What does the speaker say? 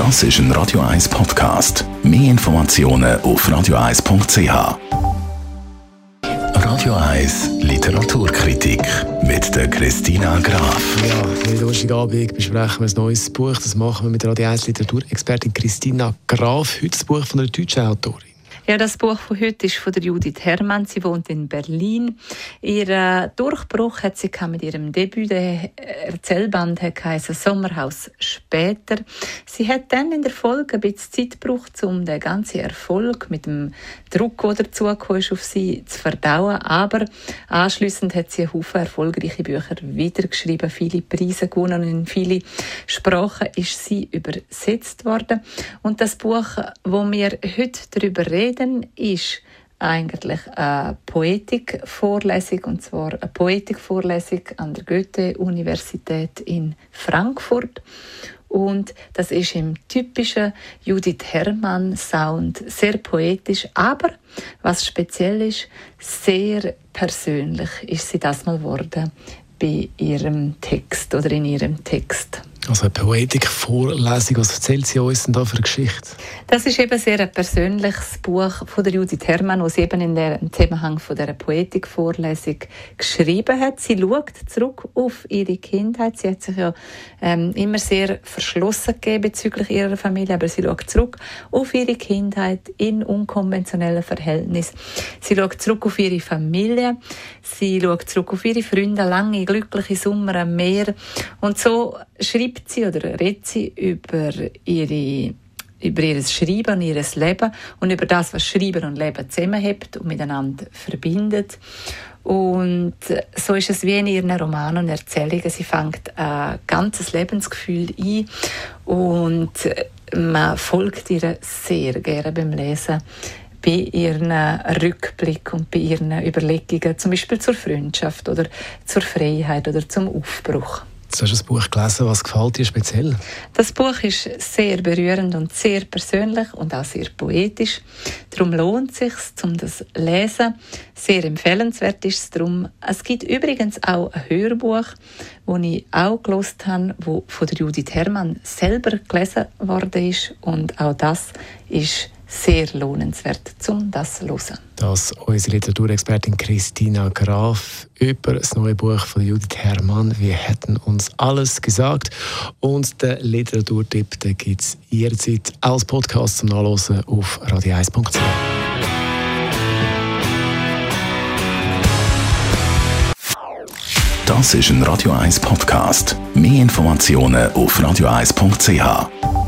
Das ist ein Radio 1 Podcast. Mehr Informationen auf radio1.ch. Radio 1 Literaturkritik mit der Christina Graf. Ja, jeden Donnerstagabend besprechen wir ein neues Buch. Das machen wir mit der Radio 1 Literaturexpertin Christina Graf. Heute das Buch von einer deutschen Autorin. Ja, das Buch von heute ist von Judith Herrmann. Sie wohnt in Berlin. Ihren Durchbruch hat sie mit ihrem Debüt, der Erzählband heißt Sommerhaus später. Sie hat dann in der Folge ein bisschen Zeit gebraucht, um den ganzen Erfolg mit dem Druck, der dazu ist, auf sie zu verdauen. Aber anschließend hat sie einen Haufen erfolgreiche Bücher wiedergeschrieben, viele Preise gewonnen und in viele Sprachen ist sie übersetzt worden. Und das Buch, wo wir heute darüber reden, reden, ist eigentlich eine Poetikvorlesung, und zwar eine Poetikvorlesung an der Goethe-Universität in Frankfurt. Und das ist im typischen Judith Herrmann-Sound sehr poetisch, aber was speziell ist, sehr persönlich ist sie das mal geworden bei ihrem Text oder in ihrem Text. Also eine Poetik-Vorlesung, was erzählt sie uns denn da für eine Geschichte? Das ist eben sehr ein persönliches Buch von der Judith Herrmann, das sie eben in der, Zusammenhang von der Poetik-Vorlesung geschrieben hat. Sie schaut zurück auf ihre Kindheit. Sie hat sich ja ähm, immer sehr verschlossen gegeben bezüglich ihrer Familie, aber sie schaut zurück auf ihre Kindheit in unkonventionellen Verhältnissen. Sie schaut zurück auf ihre Familie. Sie schaut zurück auf ihre Freunde, lange glückliche Sommer am Meer. Und so schreibt sie oder sie über ihre über ihr Schreiben und ihr Leben und über das, was Schreiben und Leben zusammenhält und miteinander verbindet. Und so ist es wie in ihren Romanen und Erzählungen. Sie fängt ein ganzes Lebensgefühl ein und man folgt ihr sehr gerne beim Lesen bei ihren Rückblick und bei ihren Überlegungen, zum Beispiel zur Freundschaft oder zur Freiheit oder zum Aufbruch. Du hast das Buch gelesen. Was gefällt dir speziell? Das Buch ist sehr berührend und sehr persönlich und auch sehr poetisch. Darum lohnt es sich, um das zu lesen. Sehr empfehlenswert ist es darum. Es gibt übrigens auch ein Hörbuch, das ich auch gelesen habe, das von Judith Herrmann selber gelesen worden ist. Und auch das ist sehr lohnenswert, um das zu hören. Das unsere Literaturexpertin Christina Graf über das neue Buch von Judith Herrmann. Wir hätten uns alles gesagt. Und den Literaturtipp gibt es jederzeit als Podcast zum Nachlesen auf radio1.ch. Das ist ein Radio 1 Podcast. Mehr Informationen auf radio1.ch.